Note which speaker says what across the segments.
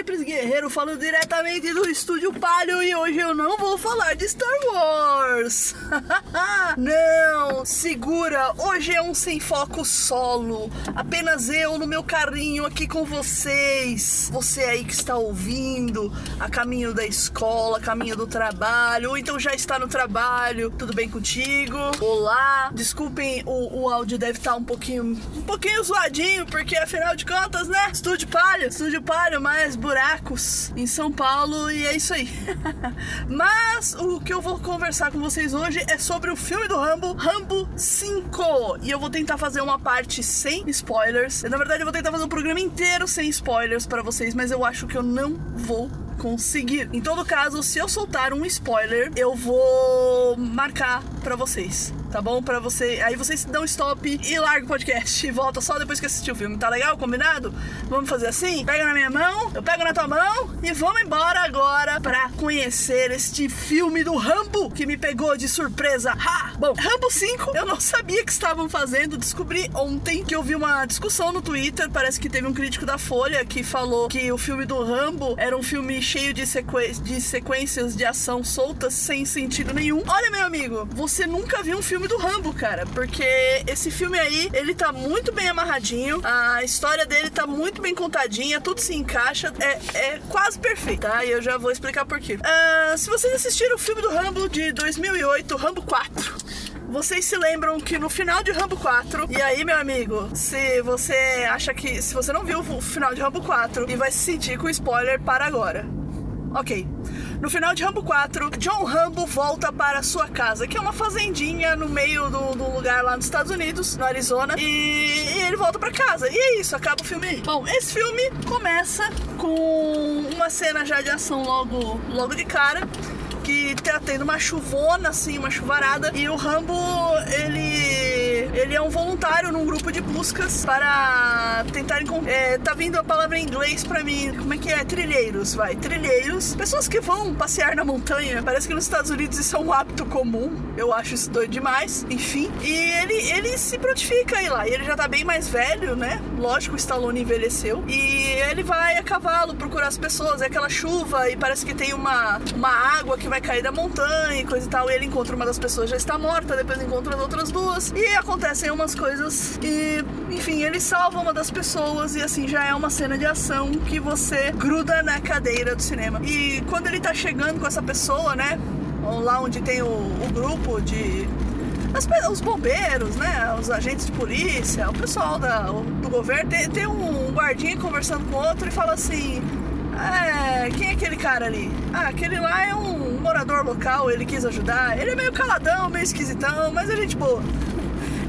Speaker 1: Rockão galera, aqui é Pris Guerreiro falando diretamente do Estúdio Palio e hoje eu não vou falar de Star Wars. não, segura, hoje é um sem foco solo. Apenas eu no meu carrinho aqui com vocês. Você aí que está ouvindo a caminho da escola, a caminho do trabalho, ou então já está no trabalho. Tudo bem contigo? Olá. Desculpem, o, o áudio deve estar um pouquinho um pouquinho zoadinho, porque afinal de contas, né? Estúdio Palio, Estúdio Palio, mais buracos em São Paulo e é isso aí. Mas o que eu vou conversar com vocês hoje é sobre o filme do Rambo, Rambo 5. E eu vou tentar fazer uma parte sem spoilers. Na verdade, eu vou tentar fazer um programa inteiro sem spoilers para vocês, mas eu acho que eu não vou conseguir. Em todo caso, se eu soltar um spoiler, eu vou marcar para vocês, tá bom? Para você, aí vocês dão stop e larga o podcast e volta só depois que assistir o filme, tá legal? Combinado? Vamos fazer assim? Pega na minha mão, eu pego na tua mão e vamos embora agora para conhecer este filme do Rambo que me pegou de surpresa. Ha! Bom, Rambo 5, eu não sabia que estavam fazendo, descobri ontem que eu vi uma discussão no Twitter, parece que teve um crítico da Folha que falou que o filme do Rambo era um filme cheio de, sequ... de sequências de ação soltas sem sentido nenhum. Olha, meu amigo, você nunca viu um filme do Rambo, cara, porque esse filme aí, ele tá muito bem amarradinho, a história dele tá muito bem contadinha, tudo se encaixa, é, é quase perfeito, tá? E eu já vou explicar por quê. Uh, se vocês assistiram o filme do Rambo de 2008, Rambo 4, vocês se lembram que no final de Rambo 4, e aí, meu amigo, se você acha que. Se você não viu o final de Rambo 4 e vai se sentir com spoiler, para agora. Ok. No final de Rambo 4, John Rambo volta para sua casa, que é uma fazendinha no meio do, do lugar lá nos Estados Unidos, no Arizona, e, e, ele volta para casa. E é isso, acaba o filme aí. Bom, esse filme começa com uma cena já de ação logo, logo de cara que tá tendo uma chuvona, assim, uma chuvarada, e o Rambo, ele ele é um voluntário num grupo de buscas para tentar encontrar. É, tá vindo a palavra em inglês para mim. Como é que é? Trilheiros, vai. Trilheiros. Pessoas que vão passear na montanha. Parece que nos Estados Unidos isso é um hábito comum. Eu acho isso doido demais. Enfim. E ele, ele se prontifica aí lá. E ele já tá bem mais velho, né? Lógico, o Stallone envelheceu. E ele vai a cavalo procurar as pessoas. É aquela chuva e parece que tem uma, uma água que vai cair da montanha e coisa e tal. E ele encontra uma das pessoas, já está morta. Depois encontra as outras duas. E acontecem umas coisas e, enfim, ele salva uma das pessoas e assim já é uma cena de ação que você gruda na cadeira do cinema. E quando ele tá chegando com essa pessoa, né? Lá onde tem o, o grupo de as, os bombeiros, né? Os agentes de polícia, o pessoal da, do governo, tem, tem um guardinha conversando com outro e fala assim: é, quem é aquele cara ali? Ah, aquele lá é um morador local, ele quis ajudar. Ele é meio caladão, meio esquisitão, mas é gente boa.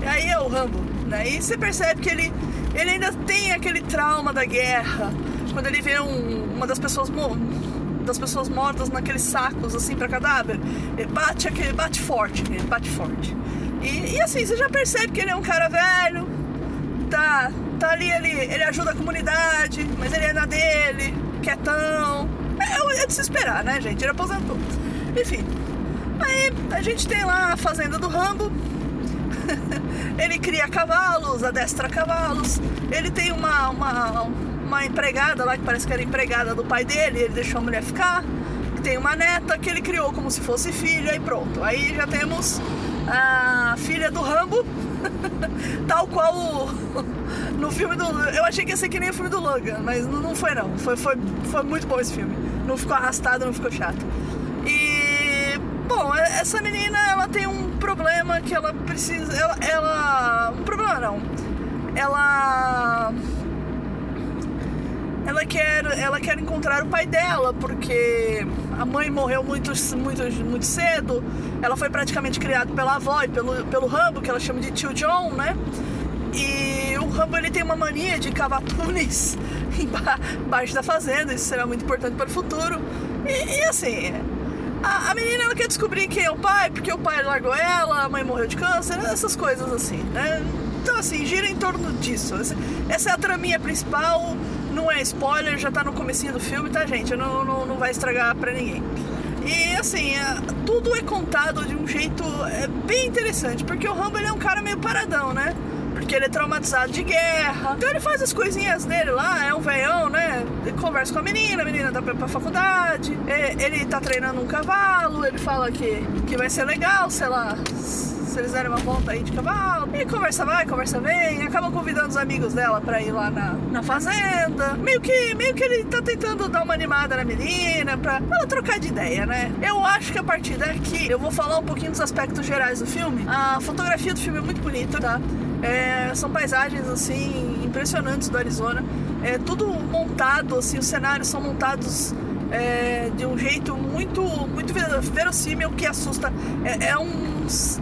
Speaker 1: Aí é o Rambo, né? E você percebe que ele, ele ainda tem aquele trauma da guerra. Quando ele vê um, uma das pessoas das pessoas mortas naqueles sacos assim para cadáver, ele bate aquele bate forte, ele bate forte. E, e, assim, você já percebe que ele é um cara velho, tá, tá ali, ele, ele ajuda a comunidade, mas ele é na dele, quietão. É, é de se esperar, né, gente? Ele aposentou. Enfim. Aí a gente tem lá a fazenda do Rambo, ele cria cavalos, adestra cavalos. Ele tem uma, uma, uma empregada lá que parece que era empregada do pai dele, ele deixou a mulher ficar. Tem uma neta que ele criou como se fosse filha e pronto. Aí já temos a filha do Rambo, tal qual o, no filme do. Eu achei que ia ser que nem o filme do Logan, mas não foi não. Foi, foi, foi muito bom esse filme. Não ficou arrastado, não ficou chato. E bom, essa menina ela tem um problema que ela precisa. Ela. ela um problema não. Ela. Ela quer, ela quer encontrar o pai dela, porque a mãe morreu muito, muito, muito cedo. Ela foi praticamente criada pela avó e pelo, pelo Rambo, que ela chama de tio John, né? E o Rambo ele tem uma mania de cavar túneis embaixo da fazenda, isso será muito importante para o futuro. E, e assim, a, a, menina ela quer descobrir quem é o pai, porque o pai largou ela, a mãe morreu de câncer, essas coisas assim, né? Então assim, gira em torno disso. Essa é a traminha principal. Não é spoiler, já tá no comecinho do filme, tá, gente? Não, não, não vai estragar pra ninguém. E assim, é, tudo é contado de um jeito é, bem interessante, porque o Rambo ele é um cara meio paradão, né? Porque ele é traumatizado de guerra. Então ele faz as coisinhas dele lá, é um veião, né? Ele conversa com a menina, a menina tá pra, pra faculdade. É, ele tá treinando um cavalo, ele fala que, que vai ser legal, sei lá se eles derem uma volta aí de cavalo. E conversa vai, conversa vem, acaba convidando os amigos dela pra ir lá na, na fazenda. Meio que, meio que ele tá tentando dar uma animada na menina, pra ela trocar de ideia, né? Eu acho que a partir daqui eu vou falar um pouquinho dos aspectos gerais do filme. A fotografia do filme é muito bonita, tá? É, são paisagens assim impressionantes do Arizona. É tudo montado, assim, os cenários são montados é, de um jeito muito, muito verossímil que assusta. É, é um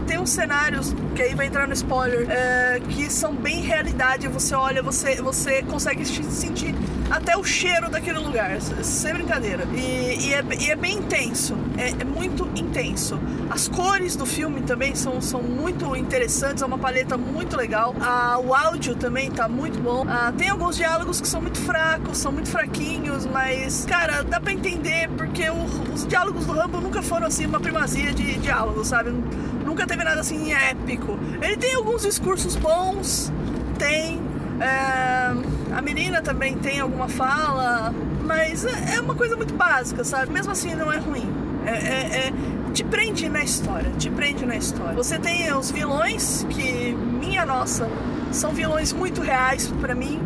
Speaker 1: tem uns cenários que aí vai entrar no spoiler é, que são bem realidade. Você olha, você, você consegue sentir até o cheiro daquele lugar, sem brincadeira. E, e, é, e é, bem intenso, é, é, muito intenso. As cores do filme também são, são muito interessantes, é uma paleta muito legal. Ah, o áudio também tá muito bom. Ah, tem alguns diálogos que são muito fracos, são muito fraquinhos, mas, cara, dá pra entender porque o, os diálogos do Rambo nunca foram assim uma primazia de diálogos, sabe? Nunca teve nada assim épico. Ele tem alguns discursos bons, tem. É, a menina também tem alguma fala, mas é, é uma coisa muito básica, sabe? Mesmo assim não é ruim. É, é, é, te prende na história, te prende na história. Você tem os vilões que, minha nossa, são vilões muito reais para mim.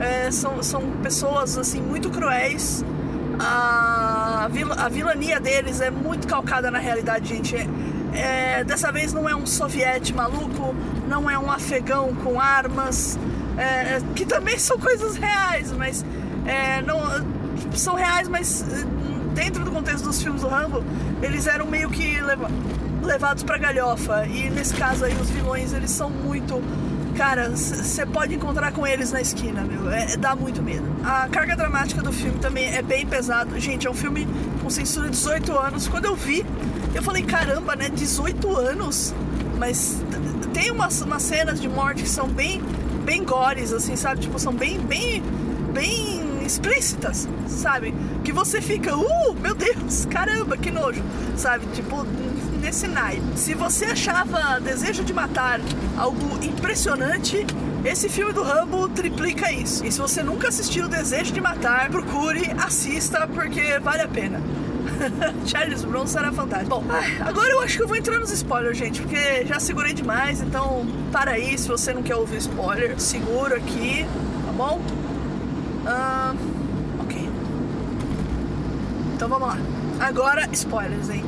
Speaker 1: É, são, são pessoas assim muito cruéis. A, a vilania deles é muito calcada na realidade, gente. É, dessa vez não é um soviete maluco, não é um afegão com armas, é, que também são coisas reais, mas é, não são reais, mas dentro do contexto dos filmes do Rambo, eles eram meio que leva, levados para galhofa. E nesse caso aí os vilões eles são muito cara, você pode encontrar com eles na esquina, meu. É, dá muito medo. A carga dramática do filme também é bem pesado. Gente, é um filme com censura de 18 anos. Quando eu vi, eu falei, caramba, né? 18 anos. Mas tem umas, umas cenas de morte que são bem, bem gores, assim, sabe? Tipo, são bem, bem, bem explícitas, sabe? Que você fica, uh, meu Deus, caramba, que nojo, sabe? Tipo, nesse naipe. Se você achava Desejo de Matar algo impressionante, esse filme do Rambo triplica isso. E se você nunca assistiu Desejo de Matar, procure, assista, porque vale a pena. Charles Bronson era fantástico. Bom, agora eu acho que eu vou entrar nos spoilers, gente, porque já segurei demais, então para aí se você não quer ouvir spoiler, seguro aqui, tá bom? Uh, ok. Então vamos lá. Agora, spoilers, hein?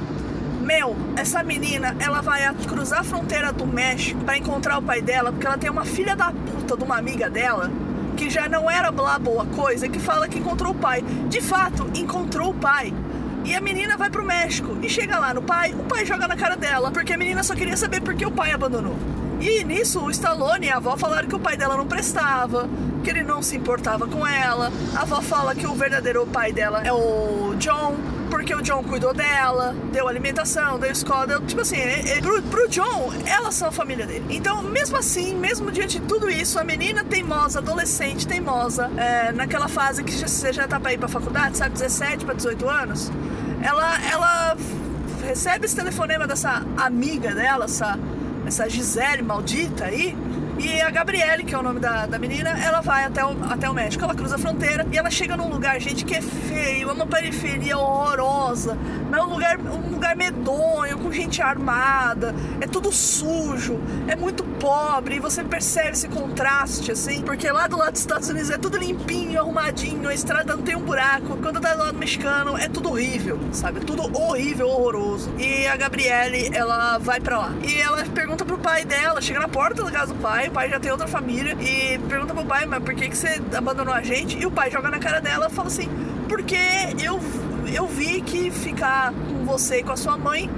Speaker 1: Meu, essa menina, ela vai cruzar a fronteira do México para encontrar o pai dela, porque ela tem uma filha da puta de uma amiga dela que já não era blá boa coisa, que fala que encontrou o pai. De fato, encontrou o pai. E a menina vai pro México e chega lá no pai, o pai joga na cara dela, porque a menina só queria saber por que o pai abandonou. E nisso o Stallone e a avó falaram que o pai dela não prestava, que ele não se importava com ela. A avó fala que o verdadeiro pai dela é o John, porque o John cuidou dela, deu alimentação, deu escola, deu, tipo assim, é, é, pro, pro John, elas são a família dele. Então, mesmo assim, mesmo diante de tudo isso, a menina teimosa, adolescente teimosa, é, naquela fase que você já tá pra ir pra faculdade, sabe, 17 pra 18 anos, ela, ela recebe esse telefonema dessa amiga dela, essa, essa Gisele maldita aí, e a Gabriele, que é o nome da, da menina, ela vai até o, até o México. Ela cruza a fronteira e ela chega num lugar, gente, que é feio, é uma periferia horrorosa, é um lugar, um lugar medonho, com gente armada, é tudo sujo, é muito pobre, e você percebe esse contraste, assim, porque lá do lado dos Estados Unidos é tudo limpinho, arrumadinho, a estrada não tem um buraco. Quando tá do lado mexicano, é tudo horrível, sabe? É tudo horrível, horroroso. E a Gabriele, ela vai para lá. E ela pergunta pro pai dela, chega na porta da casa do pai, pai já tem outra família e pergunta pro pai, mas por que, que você abandonou a gente? E o pai joga na cara dela e fala assim, porque eu, eu vi que ficar com você e com a sua mãe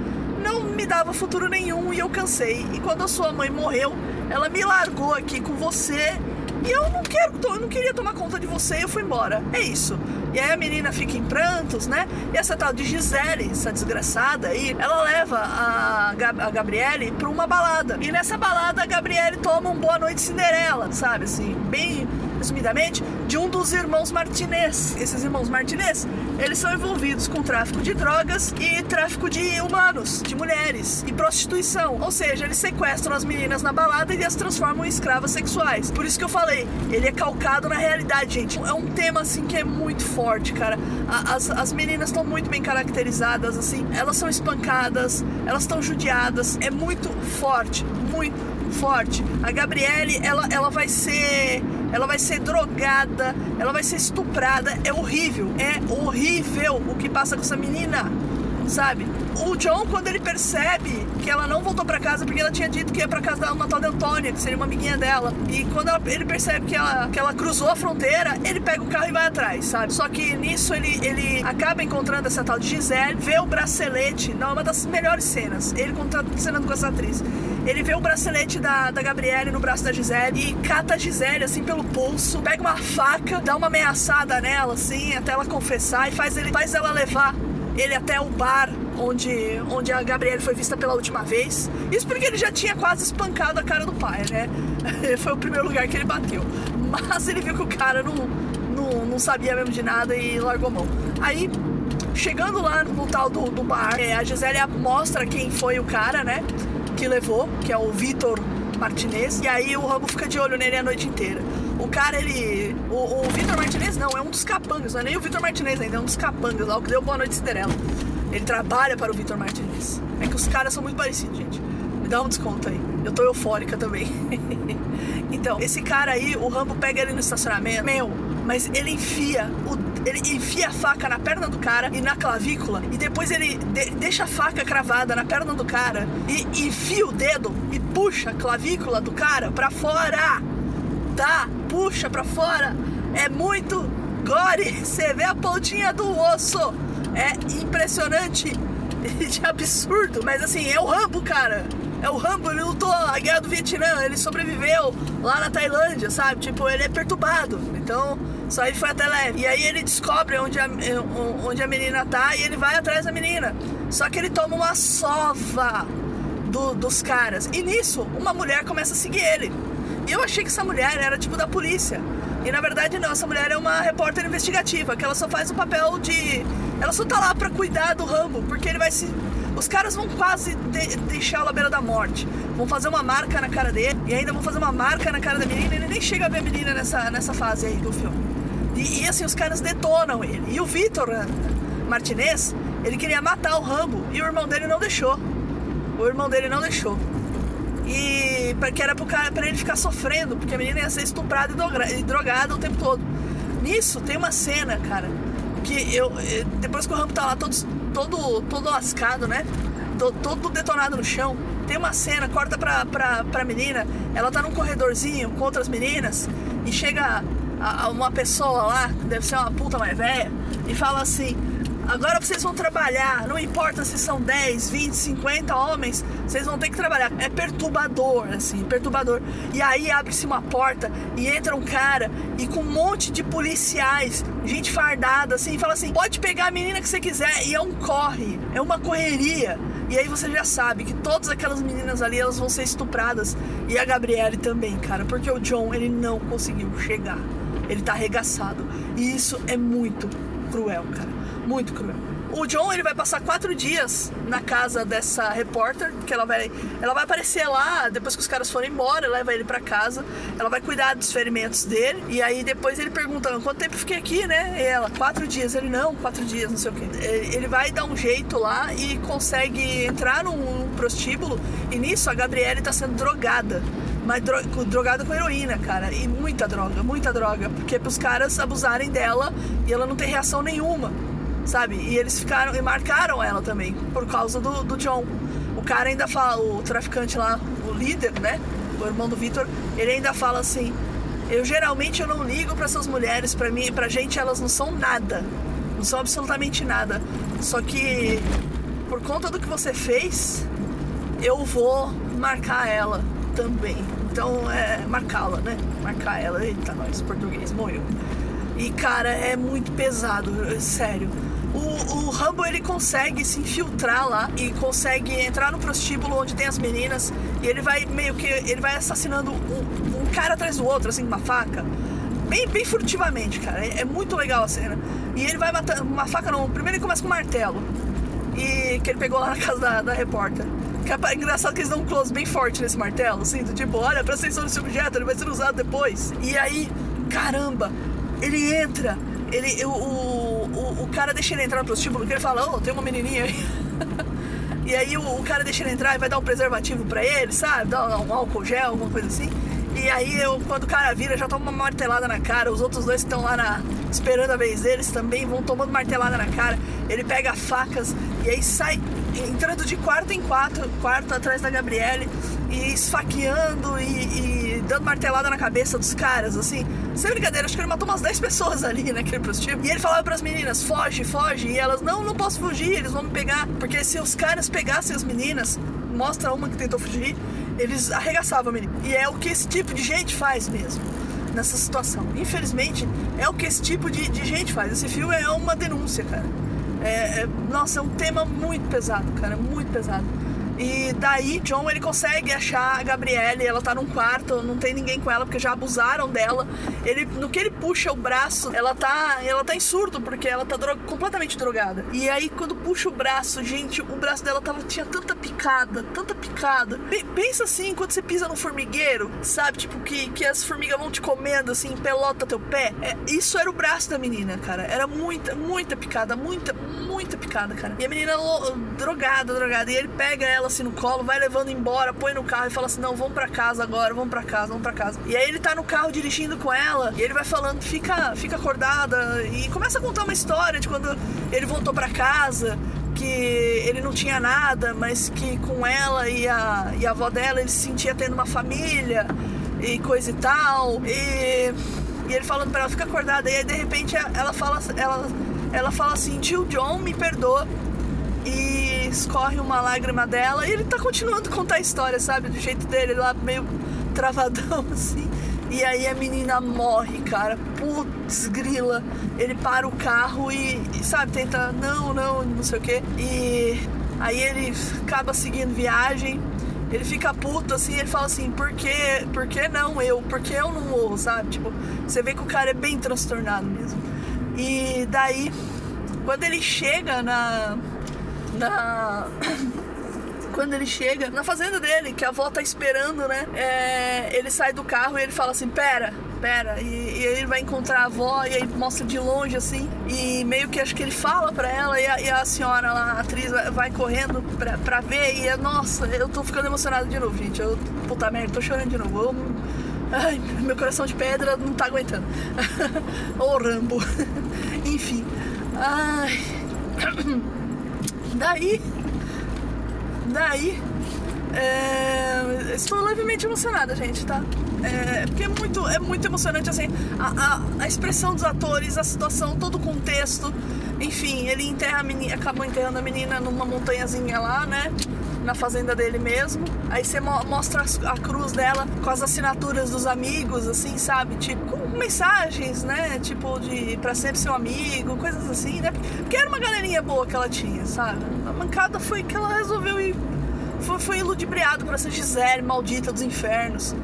Speaker 1: não me dava futuro nenhum e eu cansei. E quando a sua mãe morreu, ela me largou aqui com você e eu não quero, eu não queria tomar conta de você eu fui embora. É isso. E aí a menina fica em prantos, né? E essa tal de Gisele, essa desgraçada aí, ela leva a, Gab a Gabriele pra uma balada. E nessa balada a Gabriele toma um Boa Noite Cinderela, sabe? Assim, bem resumidamente, de um dos irmãos Martinez. Esses irmãos Martinez, eles são envolvidos com tráfico de drogas e tráfico de humanos, de mulheres e prostituição. Ou seja, eles sequestram as meninas na balada e as transformam em escravas sexuais. Por isso que eu falei, ele é calcado na realidade, gente. É um tema assim que é muito forte, cara. As, as meninas estão muito bem caracterizadas, assim. Elas são espancadas, elas estão judiadas. É muito forte, muito forte. A Gabriele, ela, ela vai ser. Ela vai ser drogada, ela vai ser estuprada. É horrível. É horrível o que passa com essa menina. Sabe? O John, quando ele percebe que ela não voltou para casa porque ela tinha dito que ia para casa da uma tal de Antônia, que seria uma amiguinha dela. E quando ela, ele percebe que ela, que ela cruzou a fronteira, ele pega o carro e vai atrás, sabe? Só que nisso ele, ele acaba encontrando essa tal de Gisele, vê o bracelete, não, é uma das melhores cenas. Ele contracenando com essa atriz. Ele vê o bracelete da, da Gabriele no braço da Gisele e cata a Gisele assim pelo pulso, pega uma faca, dá uma ameaçada nela assim, até ela confessar e faz, ele, faz ela levar ele até o bar onde, onde a Gabriele foi vista pela última vez. Isso porque ele já tinha quase espancado a cara do pai, né? foi o primeiro lugar que ele bateu. Mas ele viu que o cara não, não, não sabia mesmo de nada e largou mão. Aí, chegando lá no tal do, do bar, é, a Gisele mostra quem foi o cara, né? Que levou, que é o Vitor Martinez. E aí o Rambo fica de olho nele a noite inteira. O cara, ele. O, o Vitor Martinez não, é um dos capangas, não é nem o Vitor Martinez ainda, é um dos capangas lá, o que deu boa noite Cinderela. Ele trabalha para o Vitor Martinez. É que os caras são muito parecidos, gente. Me dá um desconto aí. Eu tô eufórica também. então, esse cara aí, o Rambo pega ele no estacionamento. Meu, mas ele enfia o ele enfia a faca na perna do cara e na clavícula e depois ele de deixa a faca cravada na perna do cara e enfia o dedo e puxa a clavícula do cara pra fora. Tá? Puxa pra fora. É muito gore. Você vê a pontinha do osso é impressionante de absurdo. Mas assim, é o Rambo, cara. É o Rambo, ele lutou a guerra do Vietnã, ele sobreviveu lá na Tailândia, sabe? Tipo, ele é perturbado. Então, isso aí foi até leve. E aí ele descobre onde a, onde a menina tá e ele vai atrás da menina. Só que ele toma uma sova do, dos caras. E nisso, uma mulher começa a seguir ele. E eu achei que essa mulher era tipo da polícia. E na verdade não, essa mulher é uma repórter investigativa, que ela só faz o papel de. Ela só tá lá pra cuidar do Rambo, porque ele vai se. Os caras vão quase de... deixá-lo à beira da morte. Vão fazer uma marca na cara dele e ainda vão fazer uma marca na cara da menina. Ele nem chega a ver a menina nessa, nessa fase aí do filme. E, e assim, os caras detonam ele. E o Vitor eh, Martinez, ele queria matar o Rambo e o irmão dele não deixou. O irmão dele não deixou. E que era pro cara, pra ele ficar sofrendo, porque a menina ia ser estuprada e drogada o tempo todo. Nisso tem uma cena, cara, que eu. Eh, depois que o Rambo tá lá todo, todo, todo lascado, né? Todo detonado no chão. Tem uma cena, corta pra, pra, pra menina, ela tá num corredorzinho com outras meninas e chega uma pessoa lá, deve ser uma puta mais velha, e fala assim: Agora vocês vão trabalhar, não importa se são 10, 20, 50 homens, vocês vão ter que trabalhar. É perturbador, assim, perturbador. E aí abre-se uma porta e entra um cara e com um monte de policiais, gente fardada, assim, e fala assim: pode pegar a menina que você quiser. E é um corre, é uma correria. E aí você já sabe que todas aquelas meninas ali elas vão ser estupradas. E a Gabriele também, cara, porque o John ele não conseguiu chegar. Ele tá arregaçado. E isso é muito cruel, cara muito cruel. O John ele vai passar quatro dias na casa dessa repórter, que ela vai, ela vai aparecer lá depois que os caras forem embora, leva ele para casa, ela vai cuidar dos ferimentos dele e aí depois ele pergunta quanto tempo fiquei aqui, né? E ela quatro dias, ele não, quatro dias, não sei o que. Ele vai dar um jeito lá e consegue entrar num prostíbulo e nisso a Gabriele tá sendo drogada mas dro drogada com heroína, cara. E muita droga, muita droga. Porque é pros caras abusarem dela e ela não tem reação nenhuma sabe? E eles ficaram e marcaram ela também por causa do, do John. O cara ainda fala, o traficante lá, o líder, né? O irmão do Victor, ele ainda fala assim: "Eu geralmente eu não ligo para essas mulheres, para mim, pra gente elas não são nada. Não são absolutamente nada. Só que por conta do que você fez, eu vou marcar ela também. Então é marcá-la, né? Marcar ela. Eita, nós, português, morreu. E cara, é muito pesado, sério o, o Rambo ele consegue se infiltrar lá e consegue entrar no prostíbulo onde tem as meninas e ele vai meio que ele vai assassinando um, um cara atrás do outro assim com uma faca bem, bem furtivamente, cara. É, é muito legal a cena. E ele vai matando. Uma faca não. Primeiro ele começa com um martelo. E que ele pegou lá na casa da, da repórter. É engraçado que eles dão um close bem forte nesse martelo, assim, do tipo, olha, presta atenção nesse objeto, ele vai ser usado depois. E aí, caramba, ele entra, ele, o, o, o cara deixa ele entrar no prostíbulo, porque ele fala, oh, tem uma menininha aí. e aí o, o, cara deixa ele entrar e vai dar um preservativo pra ele, sabe? Dá um álcool gel, alguma coisa assim. E aí, eu, quando o cara vira, já toma uma martelada na cara. Os outros dois estão lá na, esperando a vez deles também vão tomando martelada na cara. Ele pega facas e aí sai entrando de quarto em quarto, quarto atrás da Gabriele e esfaqueando e, e, dando martelada na cabeça dos caras, assim. Sem brincadeira, acho que ele matou umas 10 pessoas ali naquele prostíbulo. E ele falava pras meninas, foge, foge. E elas, não, não posso fugir, eles vão me pegar. Porque se os caras pegassem as meninas, mostra uma que tentou fugir, eles arregaçavam menina. E é o que esse tipo de gente faz mesmo nessa situação. Infelizmente, é o que esse tipo de, de gente faz. Esse filme é uma denúncia, cara. É, é, nossa, é um tema muito pesado, cara, muito pesado. E daí, John, ele consegue achar a Gabriele, ela tá num quarto, não tem ninguém com ela porque já abusaram dela. Ele, no que ele puxa o braço, ela tá, ela tá em surto porque ela tá completamente drogada. E aí quando puxa o braço, gente, o braço dela tava tinha tanta picada, tanta picada. P pensa assim, quando você pisa no formigueiro, sabe, tipo que que as formigas vão te comendo assim, pelota teu pé. É, isso era o braço da menina, cara. Era muita, muita picada, muita, muita picada, cara. E a menina drogada, drogada, e ele pega ela ela assim no colo, vai levando embora, põe no carro e fala assim: não, vamos pra casa agora, vamos pra casa, vamos pra casa. E aí ele tá no carro dirigindo com ela e ele vai falando: fica, fica acordada e começa a contar uma história de quando ele voltou pra casa que ele não tinha nada, mas que com ela e a, e a avó dela ele se sentia tendo uma família e coisa e tal. E, e ele falando pra ela, fica acordada. E aí de repente ela fala, ela, ela fala assim: tio John, me perdoa. E escorre uma lágrima dela e ele tá continuando a contar a história, sabe? Do jeito dele, lá meio travadão assim. E aí a menina morre, cara. Putz, grila. Ele para o carro e, e, sabe, tenta, não, não, não sei o que. E aí ele acaba seguindo viagem. Ele fica puto assim, ele fala assim, por que, por que não eu? Por que eu não morro, sabe? Tipo, você vê que o cara é bem transtornado mesmo. E daí, quando ele chega na, na quando ele chega na fazenda dele, que a avó tá esperando, né? É, ele sai do carro e ele fala assim: Pera, pera. E, e ele vai encontrar a avó e aí mostra de longe assim. E meio que acho que ele fala pra ela e a, e a senhora lá, a atriz, vai, correndo pra, pra ver. E é, nossa, eu tô ficando emocionado de novo, gente. Eu, puta merda, tô chorando de novo. Eu, ai, meu coração de pedra não tá aguentando. Ô Rambo. Enfim. Ai. Daí. Daí. É, estou levemente emocionada, gente, tá? É, porque é muito, é muito emocionante, assim, a, a, a, expressão dos atores, a situação, todo o contexto. Enfim, ele enterra a menina, acabou enterrando a menina numa montanhazinha lá, né? Na fazenda dele mesmo. Aí você mostra a cruz dela com as assinaturas dos amigos, assim, sabe? Tipo, com mensagens, né? Tipo, de pra sempre seu amigo, coisas assim, né? Porque era uma galerinha boa que ela tinha, sabe? A mancada foi que ela resolveu ir. Foi, foi iludibriado por essa Gisele maldita dos infernos.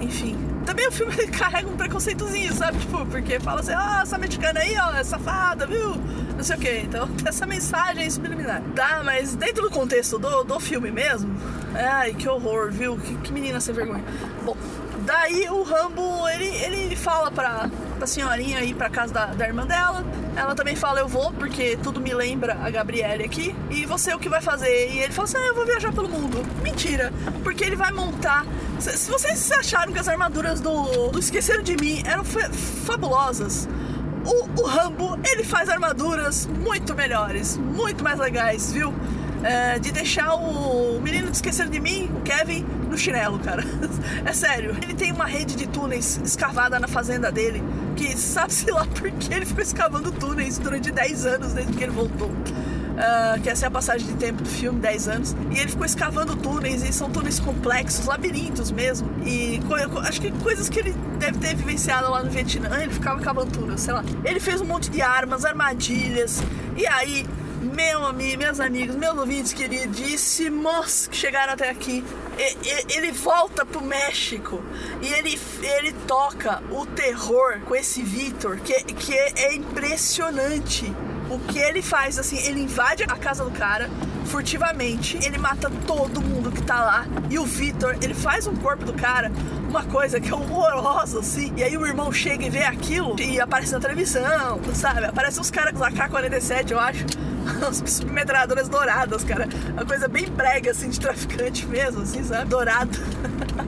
Speaker 1: Enfim, também o filme carrega um preconceitozinho, sabe? Tipo, porque fala assim, ah, essa mexicana aí, ó, é safada, viu? Não sei o que. Então, essa mensagem é subliminar. Tá, mas dentro do contexto do, do filme mesmo, ai, que horror, viu? Que, que menina sem vergonha. Bom, daí o Rambo, ele, ele fala pra, pra senhorinha ir pra casa da, da irmã dela. Ela também fala, eu vou, porque tudo me lembra a Gabriele aqui. E você o que vai fazer? E ele fala assim, ah, eu vou viajar pelo mundo. Mentira, porque ele vai montar se vocês acharam que as armaduras do, do Esqueceram de Mim eram fabulosas, o, o, Rambo ele faz armaduras muito melhores, muito mais legais, viu? É, de deixar o menino de Esqueceram de Mim, o Kevin, no chinelo, cara. É sério. Ele tem uma rede de túneis escavada na fazenda dele, que sabe-se lá porque ele ficou escavando túneis durante 10 anos desde que ele voltou. Uh, que essa é a passagem de tempo do filme, 10 anos. E ele ficou escavando túneis, e são túneis complexos, labirintos mesmo. E acho que coisas que ele deve ter vivenciado lá no Vietnã, ele ficava cavando túneis, sei lá. Ele fez um monte de armas, armadilhas, e aí meu amigo, meus amigos, meus ouvintes queridíssimos que chegaram até aqui, ele volta pro México e ele, ele toca o terror com esse Vitor, que, que é impressionante o que ele faz, assim, ele invade a casa do cara furtivamente, ele mata todo mundo que tá lá. E o Vitor, ele faz um corpo do cara uma coisa que é horrorosa, assim. E aí o irmão chega e vê aquilo e aparece na televisão, sabe? Aparece uns caras com AK-47, eu acho. As submetradoras douradas, cara. Uma coisa bem brega, assim, de traficante mesmo, assim, sabe? Dourado.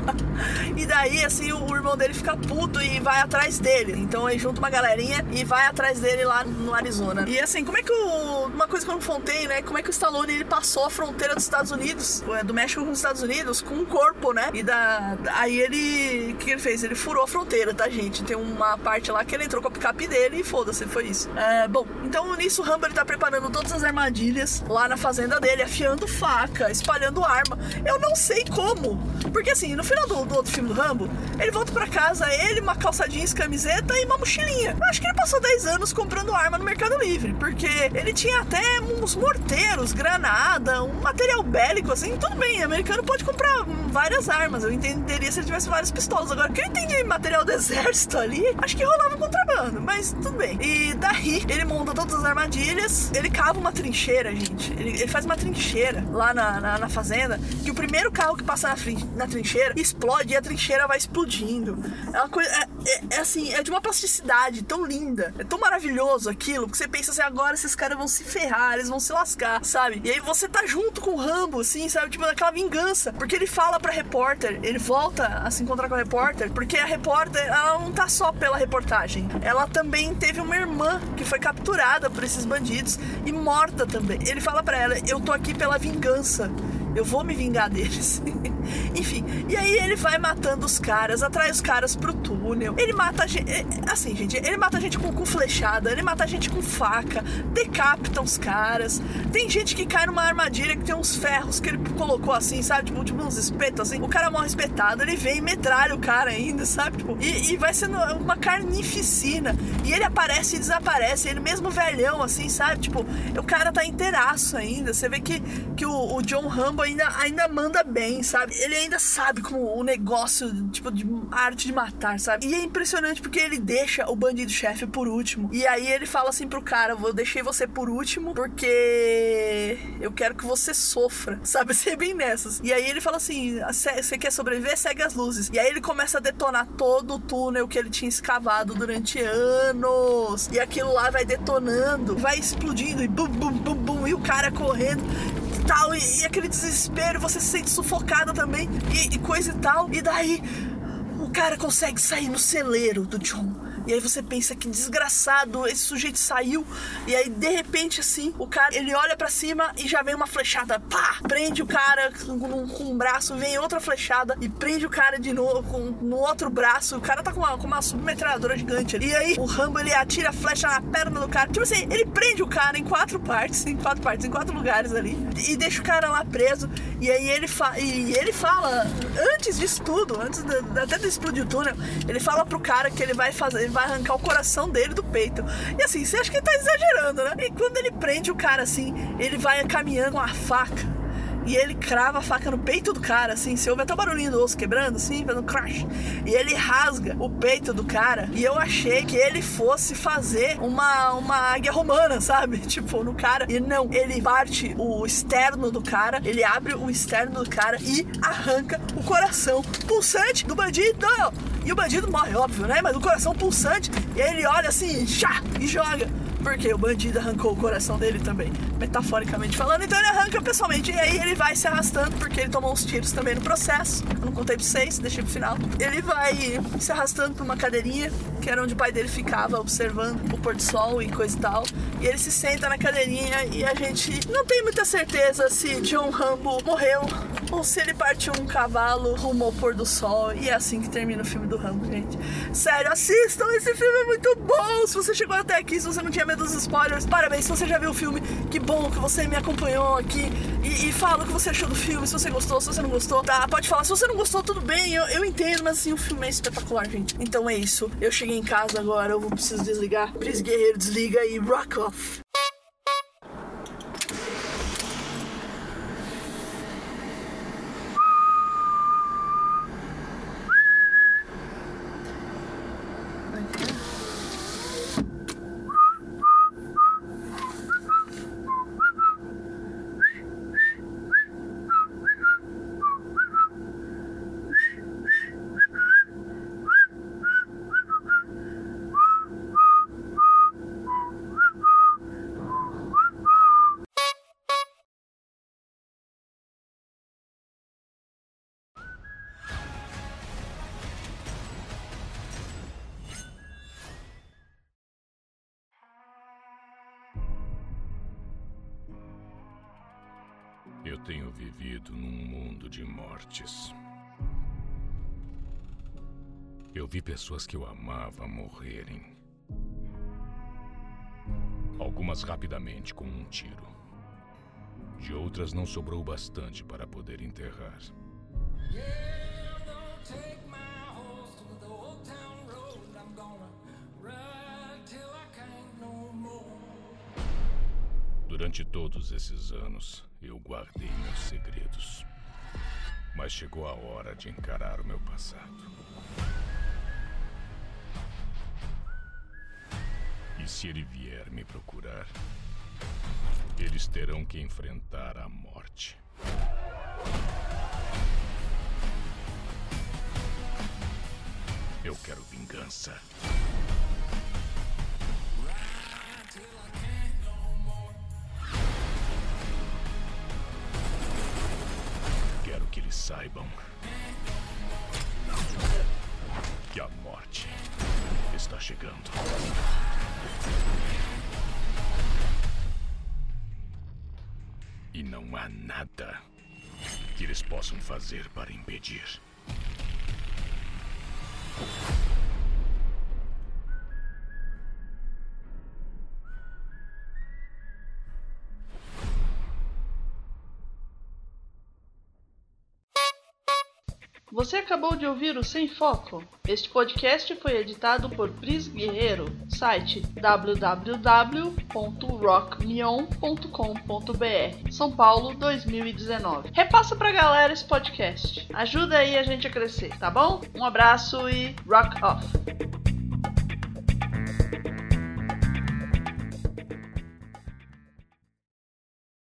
Speaker 1: e daí, assim, o, irmão dele fica puto e vai atrás dele. Então ele junta uma galerinha e vai atrás dele lá no Arizona. E assim, como é que o. Uma coisa que eu não contei, né? Como é que o Stallone ele passou a fronteira dos Estados Unidos, é, do México com os Estados Unidos, com um corpo, né? E da. Aí ele. O que ele fez? Ele furou a fronteira, tá, gente? Tem uma parte lá que ele entrou com a picape dele e foda-se, foi isso. É, bom, então nisso o Rambo ele tá preparando todas as armadilhas lá na fazenda dele, afiando faca, espalhando arma. Eu não sei como. Porque assim, no final do, do outro filme do Rambo, ele volta para casa, ele, uma calça jeans, camiseta e uma mochilinha. Eu acho que ele passou 10 anos comprando arma no Mercado Livre, porque ele tinha até uns morteiros, granada, um material bélico, assim, tudo bem, americano pode comprar várias armas, eu entenderia se ele tivesse várias pistolas. Agora, quem tem de material do exército ali, acho que rolava contrabando, mas tudo bem. E daí, ele monta todas as armadilhas, ele cava uma trincheira, gente. Ele, ele faz uma trincheira lá na, na, na, fazenda, que o primeiro carro que passa na, na trincheira explode e a trincheira vai explodindo. É uma coisa. É, é, é, assim, é de uma plasticidade tão linda, é tão maravilhoso aquilo, que você pensa assim, agora esses caras vão se ferrar, eles vão se lascar, sabe? E aí você tá junto com o Rambo, assim, sabe? Tipo, naquela vingança. Porque ele fala pra repórter, ele volta a se encontrar com a repórter, porque a repórter, ela não tá só pela reportagem. Ela também teve uma irmã que foi capturada por esses bandidos e morta também. Ele fala para ela: Eu tô aqui pela vingança. Eu vou me vingar deles. Enfim, e aí ele vai matando os caras, atrai os caras pro túnel. Ele mata a gente. É, assim, gente, ele mata a gente com, com flechada, ele mata a gente com faca, decapita os caras. Tem gente que cai numa armadilha que tem uns ferros que ele colocou assim, sabe? Tipo, tipo uns espetos assim. O cara morre espetado, ele vem e metralha o cara ainda, sabe? Tipo, e, e vai sendo uma carnificina. E ele aparece e desaparece, ele mesmo velhão, assim, sabe? Tipo, o cara tá inteiraço ainda. Você vê que, que o, o John Rambo ainda, ainda manda bem, sabe? Ele ainda sabe como o negócio, tipo, de arte de matar, sabe? E é impressionante porque ele deixa o bandido-chefe por último. E aí ele fala assim pro cara: Eu deixei você por último porque eu quero que você sofra, sabe? Ser bem nessas. E aí ele fala assim: Você quer sobreviver? Segue as luzes. E aí ele começa a detonar todo o túnel que ele tinha escavado durante anos. E aquilo lá vai detonando, vai explodindo e bum, bum, bum, bum. E o cara correndo tal, e, e aquele desespero, você se sente sufocada também, e, e coisa e tal. E daí o cara consegue sair no celeiro do John. E aí você pensa que desgraçado, esse sujeito saiu. E aí de repente assim, o cara ele olha para cima e já vem uma flechada, pá! Prende o cara com, com, um braço, vem outra flechada e prende o cara de novo com, no outro braço. O cara tá com uma, com uma submetralhadora gigante ali. E aí o Rambo ele atira a flecha na perna do cara. Tipo assim, ele prende o cara em quatro partes, em quatro partes, em quatro lugares ali. E deixa o cara lá preso. E aí ele, fa e ele fala, antes disso tudo, antes de, até de explodir o túnel, ele fala pro cara que ele vai fazer vai arrancar o coração dele do peito. E assim, você acha que ele tá exagerando, né? E quando ele prende o cara assim, ele vai caminhando com a faca e ele crava a faca no peito do cara, assim. Você ouve até o barulhinho do osso quebrando, assim, fazendo crash. E ele rasga o peito do cara. E eu achei que ele fosse fazer uma, uma águia romana, sabe? Tipo, no cara. E não, ele parte o externo do cara, ele abre o externo do cara e arranca o coração pulsante do bandido. E o bandido morre, óbvio, né? Mas o coração pulsante. E aí ele olha assim, chá, e joga porque o bandido arrancou o coração dele também, metaforicamente falando. Então ele arranca pessoalmente e aí ele vai se arrastando, porque ele tomou uns tiros também no processo. Eu não contei pra vocês, deixei pro final. Ele vai se arrastando pra uma cadeirinha, que era onde o pai dele ficava, observando o pôr do sol e coisa e tal. E ele se senta na cadeirinha e a gente não tem muita certeza se John Rambo morreu ou se ele partiu um cavalo rumo ao pôr do sol. E é assim que termina o filme do Rambo, gente. Sério, assistam, esse filme é muito bom. Se você chegou até aqui, se você não tinha medo dos spoilers, parabéns. Se você já viu o filme, que bom que você me acompanhou aqui. E, e fala o que você achou do filme, se você gostou, se você não gostou, tá? Pode falar. Se você não gostou, tudo bem, eu, eu entendo, mas assim, o filme é espetacular, gente. Então é isso. Eu cheguei em casa agora, eu preciso desligar. Pris Guerreiro, desliga e rock off.
Speaker 2: Mortes. Eu vi pessoas que eu amava morrerem. Algumas rapidamente com um tiro. De outras não sobrou bastante para poder enterrar. Durante todos esses anos, eu guardei meus segredos. Mas chegou a hora de encarar o meu passado. E se ele vier me procurar, eles terão que enfrentar a morte. Eu quero vingança. Saibam que a morte está chegando. E não há nada que eles possam fazer para impedir.
Speaker 3: Você acabou de ouvir o Sem Foco. Este podcast foi editado por Pris Guerreiro, site www.rockmion.com.br, São Paulo 2019. Repassa pra galera esse podcast. Ajuda aí a gente a crescer, tá bom? Um abraço e rock off!